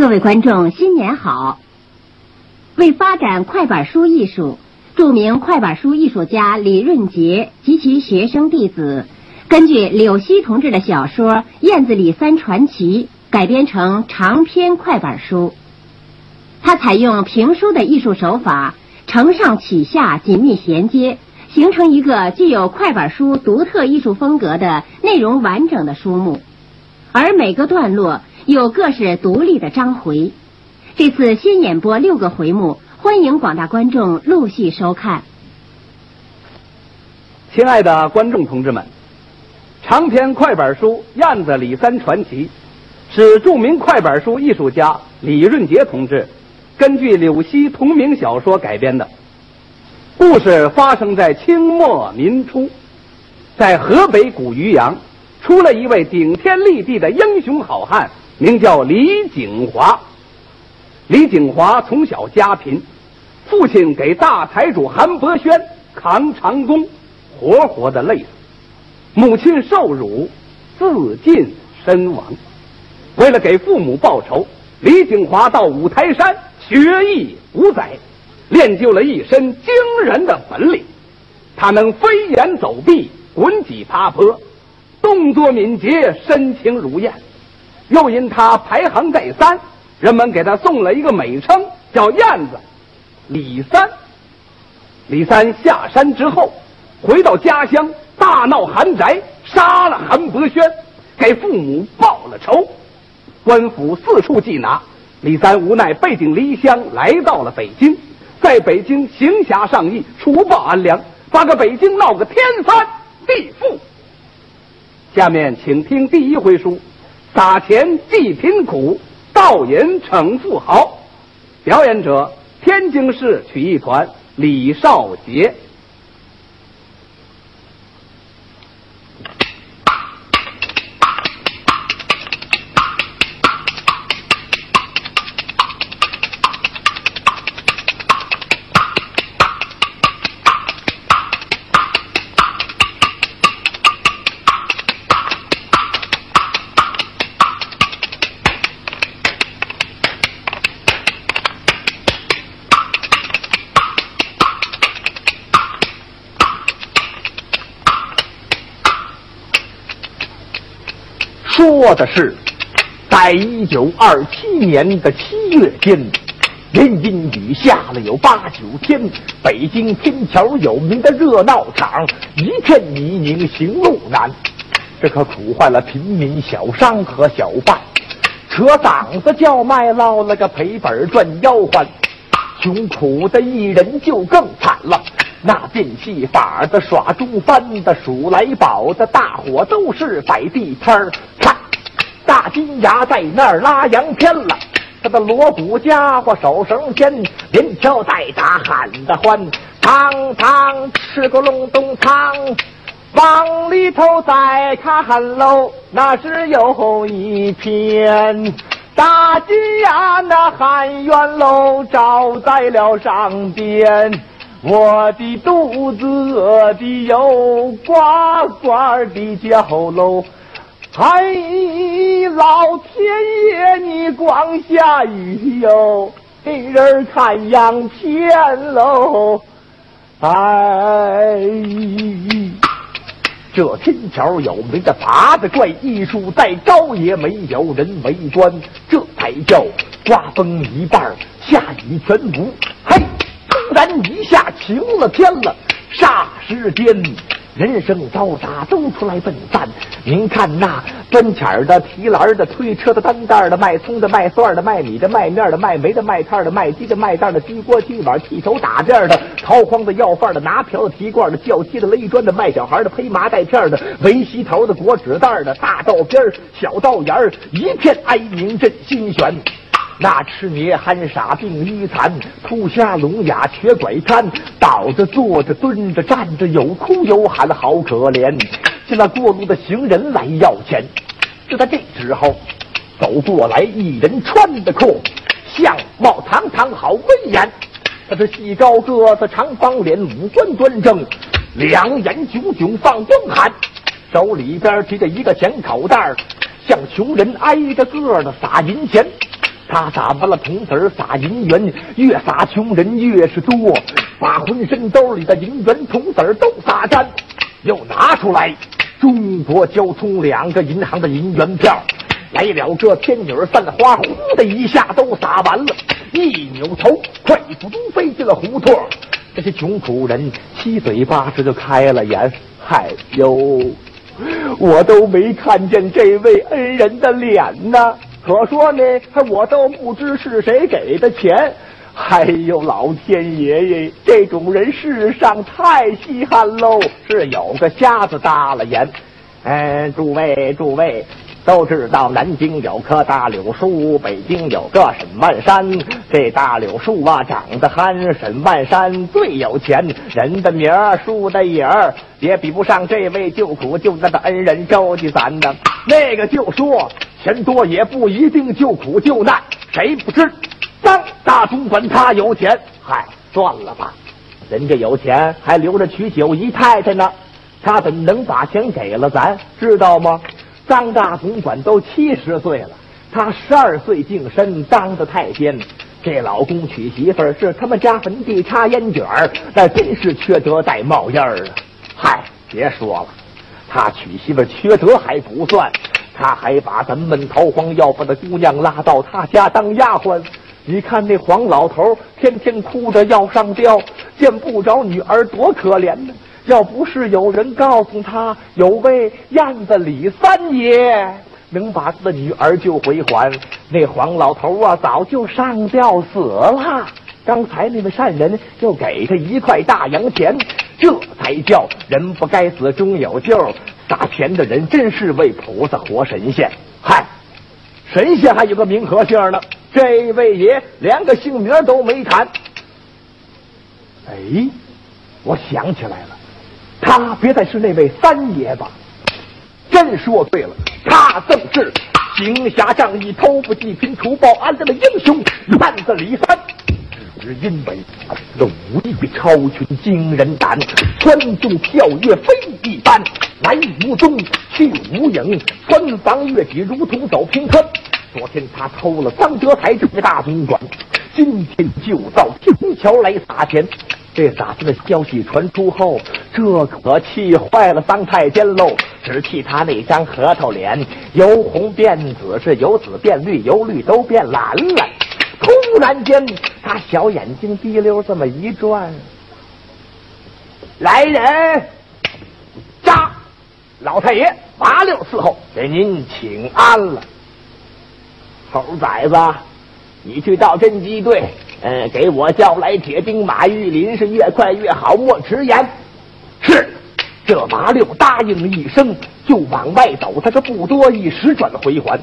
各位观众，新年好！为发展快板书艺术，著名快板书艺术家李润杰及其学生弟子，根据柳溪同志的小说《燕子李三传奇》改编成长篇快板书。他采用评书的艺术手法，承上启下，紧密衔接，形成一个具有快板书独特艺术风格的内容完整的书目，而每个段落。有各是独立的章回，这次新演播六个回目，欢迎广大观众陆续收看。亲爱的观众同志们，长篇快板书《燕子李三传奇》是著名快板书艺术家李润杰同志根据柳溪同名小说改编的。故事发生在清末民初，在河北古渔阳，出了一位顶天立地的英雄好汉。名叫李景华。李景华从小家贫，父亲给大财主韩伯轩扛长工，活活的累死；母亲受辱，自尽身亡。为了给父母报仇，李景华到五台山学艺五载，练就了一身惊人的本领。他能飞檐走壁、滚几爬坡，动作敏捷，身轻如燕。又因他排行在三，人们给他送了一个美称，叫燕子李三。李三下山之后，回到家乡，大闹韩宅，杀了韩伯轩，给父母报了仇。官府四处缉拿，李三无奈背井离乡，来到了北京，在北京行侠仗义，除暴安良，把个北京闹个天翻地覆。下面请听第一回书。撒钱济贫苦，盗银惩富豪。表演者：天津市曲艺团李少杰。说的是，在一九二七年的七月间，连阴雨下了有八九天，北京天桥有名的热闹场一片泥泞，行路难。这可苦坏了平民小商和小贩，扯嗓子叫卖捞了个赔本赚吆喝，穷苦的艺人就更惨了。那变戏法的、耍中翻的、数来宝的，大伙都是摆地摊儿。大金牙在那儿拉洋片了，他的锣鼓家伙手绳牵，连敲带打喊得欢。汤汤吃个隆咚汤，往里头再看喽，那是有一片大金牙那喊冤喽，照在了上边。我的肚子饿的有呱呱的叫喽，哎，老天爷你光下雨哟，给人看洋片喽，哎，这天桥有名的八子怪艺术，再高也没有人围观，这才叫刮风一半，下雨全无，嘿。突然一下晴了天了，霎时间人声嘈杂，都出来奔散。您看那端钱的、提篮的、推车的、担袋的、卖葱的、卖蒜的、卖米的、卖面的、卖煤的、卖炭的、卖鸡的、卖蛋的、鸡锅提碗、剃头打辫的、掏筐的、要饭的、拿瓢的、提罐的、叫鸡的、勒砖的、卖小孩的、披麻袋片的、围西头的、裹纸袋的、大道边小道沿儿，一片哀鸣震心弦。那痴捏憨傻病愚残，秃瞎聋哑瘸拐瘫，倒着坐着蹲着站着，有哭有喊，好可怜。见那过路的行人来要钱，就在这时候，走过来一人，穿的裤，相貌堂堂，好威严。他是细高个子，长方脸，五官端正，两眼炯炯放光寒，手里边提着一个钱口袋像穷人挨着个的撒银钱。他撒完了铜子儿，撒银元，越撒穷人越是多，把浑身兜里的银元铜子儿都撒干，又拿出来中国交通两个银行的银元票，来了这天女散花，呼的一下都撒完了，一扭头，快步都飞进了胡同。这些穷苦人七嘴八舌就开了眼，嗨哟，我都没看见这位恩人的脸呢。可说呢，我都不知是谁给的钱。哎呦，老天爷爷，这种人世上太稀罕喽！是有个瞎子搭了眼，嗯，诸位诸位。都知道南京有棵大柳树，北京有个沈万山。这大柳树啊，长得憨；沈万山最有钱，人的名儿，树的影儿，也比不上这位救苦救难的恩人周济咱的。那个就说钱多也不一定救苦救难，谁不知张大总管他有钱？嗨，算了吧，人家有钱还留着娶九姨太太呢，他怎能把钱给了咱？知道吗？张大总管都七十岁了，他十二岁净身当的太监。这老公娶媳妇儿是他们家坟地插烟卷儿，那真是缺德带冒烟儿啊！嗨，别说了，他娶媳妇儿缺德还不算，他还把咱们逃荒要饭的姑娘拉到他家当丫鬟。你看那黄老头天天哭着要上吊，见不着女儿多可怜呢。要不是有人告诉他有位燕子李三爷能把他的女儿救回还，那黄老头啊早就上吊死了。刚才那位善人就给他一块大洋钱，这才叫人不该死终有救。打钱的人真是为菩萨活神仙。嗨，神仙还有个名和姓呢，这位爷连个姓名都没谈。哎，我想起来了。他别再是那位三爷吧？真说对了，他正是行侠仗义、偷不济贫、除暴安良的英雄汉子李三。只因为的武艺超群、惊人胆，穿中跳跃非一般，来无踪，去无影，穿房越脊如同走平川。昨天他偷了张德才这大总管，今天就到平桥来撒钱。这撒钱的消息传出后，这可气坏了桑太监喽！只气他那张核桃脸由红变紫，是由紫变绿，由绿都变蓝了。突然间，他小眼睛滴溜这么一转，来人，老太爷麻溜伺候，给您请安了。猴崽子，你去到侦缉队。呃，给我叫来铁兵马玉林，是越快越好，莫迟延。是，这麻六答应一声，就往外走。他是不多一时转回环。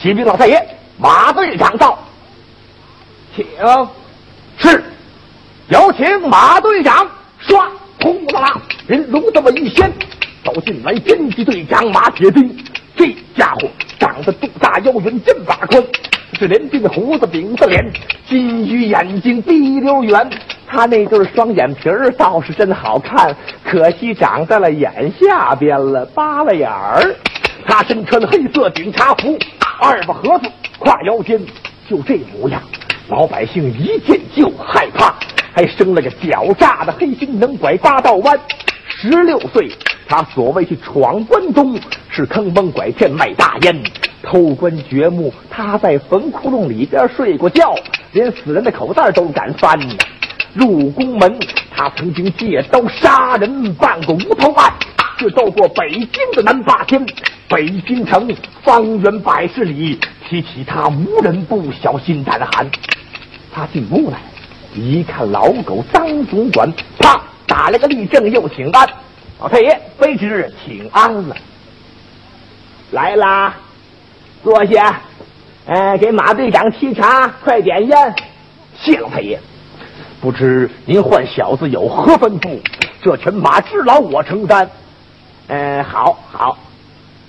启禀老太爷，马队长到，请。是，有请马队长。唰，呼啦啦，人龙这么一掀，走进来侦缉队长马铁兵。这家伙长得肚大腰圆，肩膀宽。是连鬓胡子，饼子脸，金鱼眼睛，滴溜圆。他那对双眼皮儿倒是真好看，可惜长在了眼下边了，扒了眼儿。他身穿黑色警察服，二把盒子挎腰间，就这模样，老百姓一见就害怕。还生了个狡诈的黑心，能拐八道弯。十六岁，他所谓去闯关东，是坑蒙拐骗卖大烟。偷关掘墓，他在坟窟窿里边睡过觉，连死人的口袋都敢翻。入宫门，他曾经借刀杀人，办过无头案，是斗过北京的南霸天。北京城方圆百十里，提起他无人不小心胆寒。他进屋来，一看老狗张总管，啪打了个立正，又请安。老太爷，卑职请安了。来啦。坐下，呃，给马队长沏茶，快点烟。谢老太爷，不知您唤小子有何吩咐？这群马之劳我承担。嗯，好，好。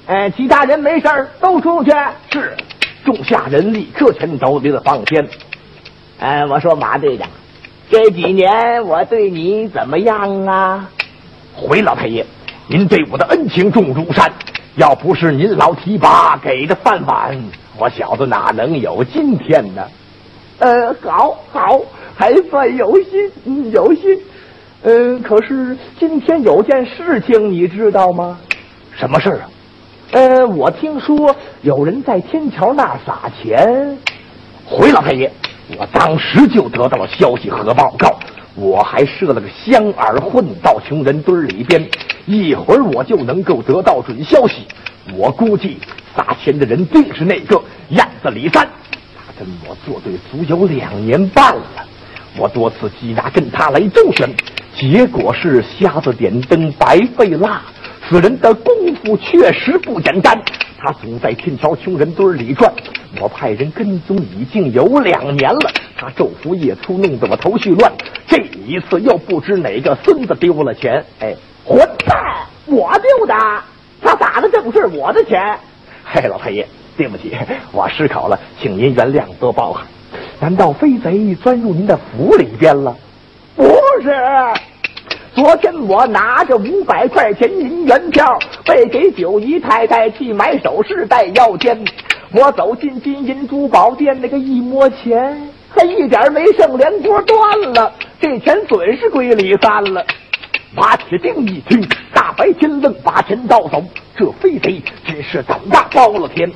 呃，其他人没事儿都出去。是，众下人立刻全都离了房间。呃，我说马队长，这几年我对你怎么样啊？回老太爷，您对我的恩情重如山。要不是您老提拔给的饭碗，我小子哪能有今天呢？呃，好，好，还算有心，嗯，有心。嗯，可是今天有件事情，你知道吗？什么事啊？呃，我听说有人在天桥那儿撒钱。回老太爷，我当时就得到了消息和报告，我还设了个香饵混到穷人堆里边，一会儿我就能够得到准消息。我估计撒钱的人定是那个燕子李三，他跟我作对足有两年半了。我多次缉拿跟他来周旋。结果是瞎子点灯，白费蜡。此人的功夫确实不简单，他总在天桥穷人堆里转。我派人跟踪已经有两年了，他昼伏夜出，弄得我头绪乱。这一次又不知哪个孙子丢了钱，哎，混蛋！我丢的，他打的正是我的钱。嘿，老太爷，对不起，我失口了，请您原谅多包涵。难道飞贼钻入您的府里边了？不是，昨天我拿着五百块钱银元票，被给九姨太太去买首饰戴腰间。我走进金银珠宝店，那个一摸钱，还一点没剩，连锅断了。这钱准是归李三了。马铁定一听，大白天愣把钱盗走，这飞贼真是胆大包了天。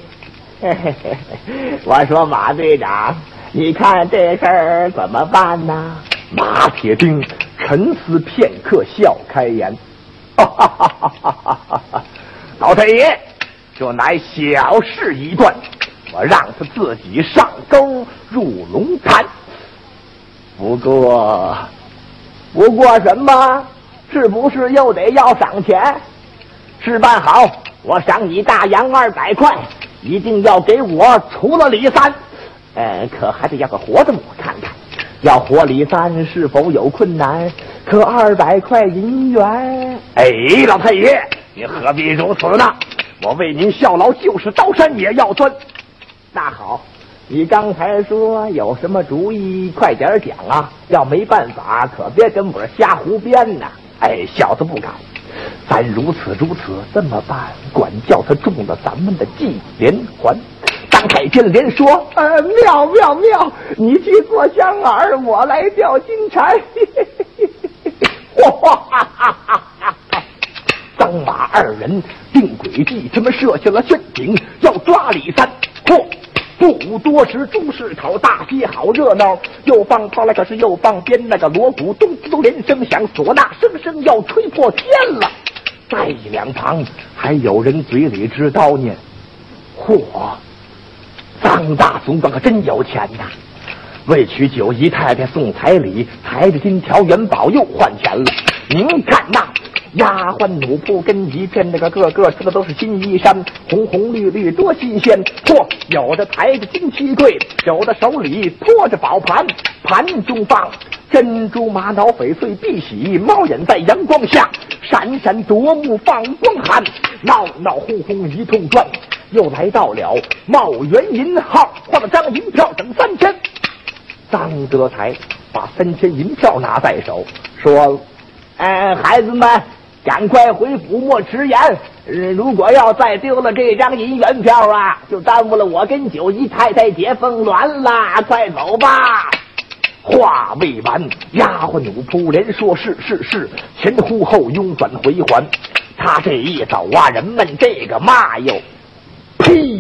嘿嘿嘿，我说马队长，你看这事儿怎么办呢？马铁钉沉思片刻，笑开颜：“哈哈哈哈哈哈！老太爷，这乃小事一桩，我让他自己上钩入龙潭。不过，不过什么？是不是又得要赏钱？事办好，我赏你大洋二百块，一定要给我除了李三。呃，可还得要个活的，我看看。”要活李三是否有困难？可二百块银元，哎，老太爷，你何必如此呢？我为您效劳，就是刀山也要钻。那好，你刚才说有什么主意，快点讲啊！要没办法，可别跟我瞎胡编呐！哎，小子不敢。咱如此如此，这么办？管教他中了咱们的计连环。张太监连说：“呃，妙妙妙！你去做香饵，我来钓金蝉。”哈哈哈哈哈！张马二人定诡计，他们设下了陷阱，要抓李三。嚯！不多时，中市口大街好热闹，又放炮了，可是又放鞭，那个锣鼓咚咚连声响，唢呐声声要吹破天了。在两旁还有人嘴里直叨念：“嚯！”张大总管可真有钱呐！为娶九姨太太送彩礼，抬着金条元宝又换钱了。您看那丫鬟奴仆跟一片，那个个个穿的都是新衣衫，红红绿绿多新鲜。嚯，有的抬着金漆柜，有的手里托着宝盘，盘中放珍珠玛瑙翡翠碧玺，猫眼在阳光下闪闪夺目放光寒，闹闹哄哄一通转。又来到了茂源银号，换了张银票，等三千。张德才把三千银票拿在手，说：“哎，孩子们，赶快回府，莫迟延。如果要再丢了这张银元票啊，就耽误了我跟九姨太太结凤鸾了。快走吧！”话未完，丫鬟奴仆连说是是是，前呼后拥转回还。他这一走啊，人们这个骂哟。呸！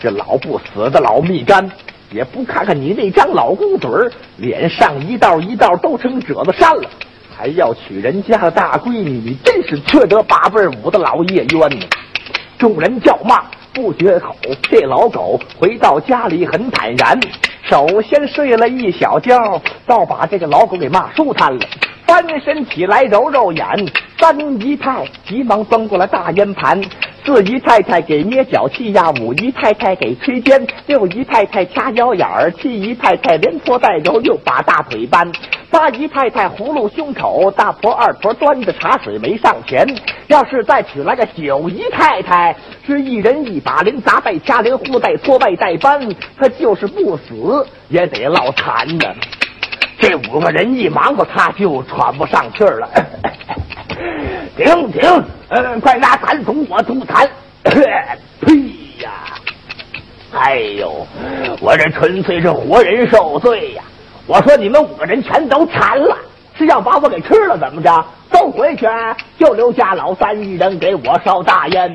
这老不死的老蜜柑，也不看看你那张老公嘴儿，脸上一道一道都成褶子山了，还要娶人家的大闺女，你真是缺德八辈五的老叶冤呢！众人叫骂不绝口。这老狗回到家里很坦然，首先睡了一小觉，倒把这个老狗给骂舒坦了。翻身起来揉揉眼，三姨太急忙端过来大烟盘。四姨太太给捏脚气呀，五姨太太给吹肩，六姨太太掐腰眼儿，七姨太太连搓带揉又把大腿搬，八姨太太葫芦胸口，大婆二婆端着茶水没上前。要是再娶来个九姨太太，是一人一把连砸带掐连呼带搓带带扳，他就是不死也得落残呢。这五个人一忙活，他就喘不上气儿了。停停，嗯，快拿痰桶，我吐痰。呸呀！哎呦，我这纯粹是活人受罪呀！我说你们五个人全都馋了，是要把我给吃了怎么着？都回去，就留下老三一人给我烧大烟。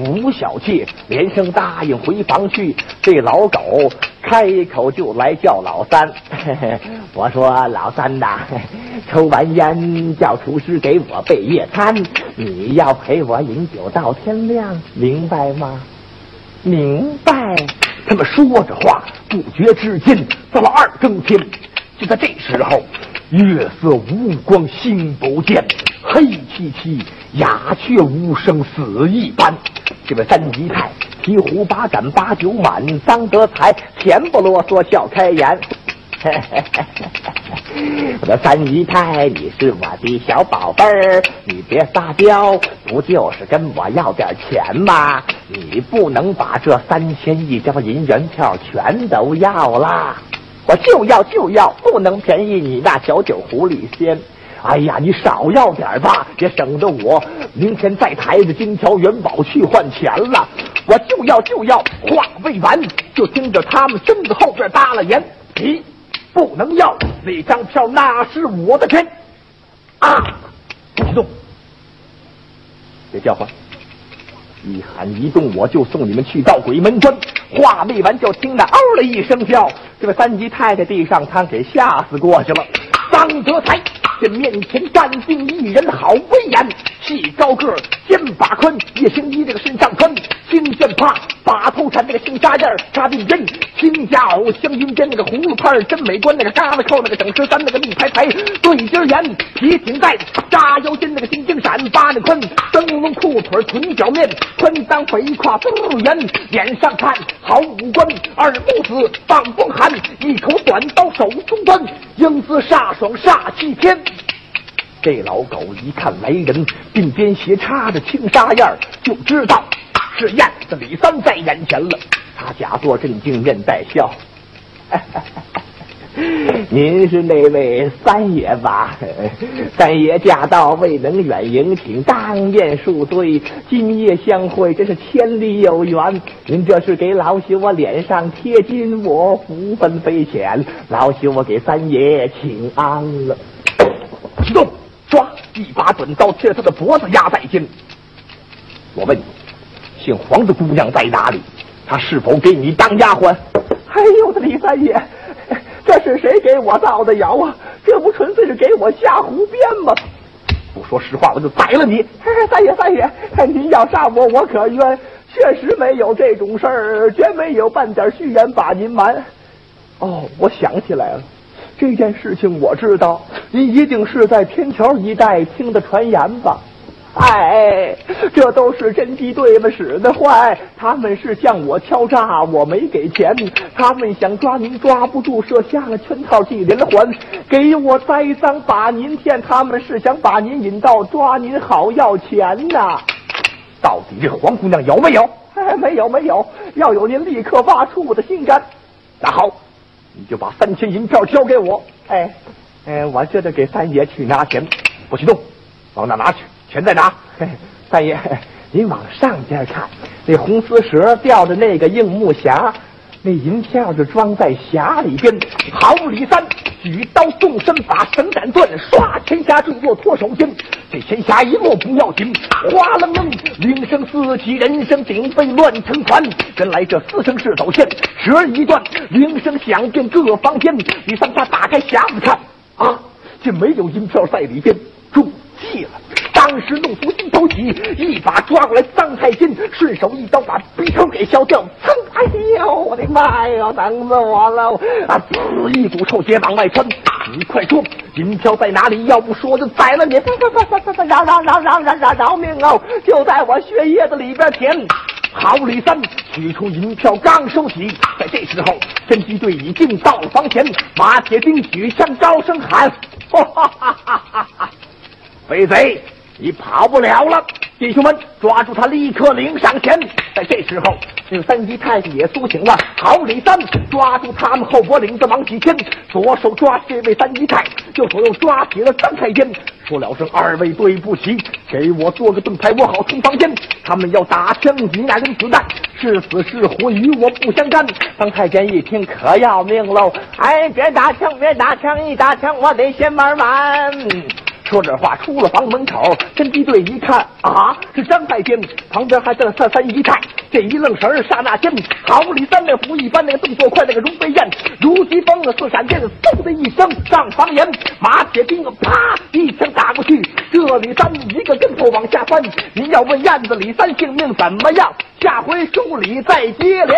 吴小妾连声答应回房去。这老狗开口就来叫老三。我说老三呐，抽完烟叫厨师给我备夜餐，你要陪我饮酒到天亮，明白吗？明白。他们说着话，不觉之间到了二更天。就在这时候，月色无光，星不见，黑漆漆，鸦雀无声，死一般。这位三姨太提壶把盏把酒满，张德才恬不啰嗦笑开颜。我的三姨太，你是我的小宝贝儿，你别撒娇，不就是跟我要点钱吗？你不能把这三千一张银元票全都要啦！我就要就要，不能便宜你那小酒狐狸仙。哎呀，你少要点吧，也省得我明天再抬着金条元宝去换钱了。我就要就要，话未完，就听着他们身子后边搭了言：“你不能要那张票，那是我的钱啊！”不许动，别叫唤，一喊一动，我就送你们去到鬼门关。话未完，就听那嗷的一声叫，这位三姨太太地上瘫，给吓死过去了。张德才。这面前站定一人，好威严，细高个，肩膀宽，一身衣这个身上穿，金线帕，把头缠那个青纱燕扎鬓针，青夹袄，镶银边那个葫芦拍真美观，那个嘎子扣那个整十三，那个立排排对襟沿，皮挺带，扎腰间那个金睛闪，八那宽，灯笼裤腿臀脚面，宽裆肥胯肚圆，脸上看好五官，耳目子放风寒，一口短刀手中端，英姿飒爽煞气天。这老狗一看来人，鬓边斜插着青纱燕就知道是燕子李三在眼前了。他假作镇静，面带笑：“您是那位三爷吧？三爷驾到，未能远迎，请当面恕罪。今夜相会，真是千里有缘。您这是给老朽我脸上贴金，我福分非浅，老朽我给三爷请安了。启动。”唰！一把短刀切他的脖子压在肩。我问你，姓黄的姑娘在哪里？她是否给你当丫鬟？哎呦，我的李三爷，这是谁给我造的谣啊？这不纯粹是给我瞎胡编吗？不说实话，我就宰了你！三爷，三爷，您要杀我，我可冤。确实没有这种事儿，绝没有半点虚言把您瞒。哦，我想起来了。这件事情我知道，您一定是在天桥一带听的传言吧？哎，这都是侦缉队们使的坏，他们是向我敲诈，我没给钱，他们想抓您抓不住，设下了圈套，系连环，给我栽赃，把您骗，他们是想把您引到抓您好要钱呐。到底这黄姑娘有没有？哎，没有没有，要有您立刻挖出我的心肝。那好。你就把三千银票交给我，哎，哎，我这就给三爷去拿钱，不许动，往那拿去？全在哪？三爷，您往上边看，那红丝蛇吊着那个硬木匣，那银票就装在匣里边。好，李三。举刀纵身把绳斩断，唰，钱匣坠落脱手间。这钱匣一落不要紧，哗楞楞，铃声四起，人声鼎沸乱成团。原来这四声是走线，蛇一断，铃声响遍各房间。李三他打开匣子看，啊，竟没有银票在里边，中气了。当时怒出心头起，一把抓过来张太监，顺手一刀把鼻头给削掉。噌！哎呦，我的妈呀，疼死我了！啊，滋，一股臭血往外窜。你快说，银票在哪里？要不说，就宰了你！饶饶饶饶饶饶饶命哦！就在我血液的里边填。好，李三取出银票，刚收起，在这时候，侦缉队已经到了房前。马铁兵举枪，高声喊：“哈哈哈哈哈哈！飞贼！”你跑不了了，弟兄们，抓住他，立刻领上前。在这时候，这三姨太太也苏醒了。好，李三抓住他们后脖领子往起牵，左手抓这位三姨太，右手又抓起了张太监，说了声二位对不起，给我做个盾牌，我好冲房间。他们要打枪，你那扔子弹，是死是活与我不相干。张太监一听可要命喽！哎，别打枪，别打枪，一打枪我得先玩完。说这话出了房门口，跟敌对一看啊，是张太监，旁边还站三三姨太。这一愣神儿，刹那间，好李三那虎一般，那个动作快，那个如飞燕，如疾风，似闪电，嗖的一声上房檐，马铁钉啪一枪打过去，这李三一个跟头往下翻。您要问燕子李三性命怎么样，下回书里再接连。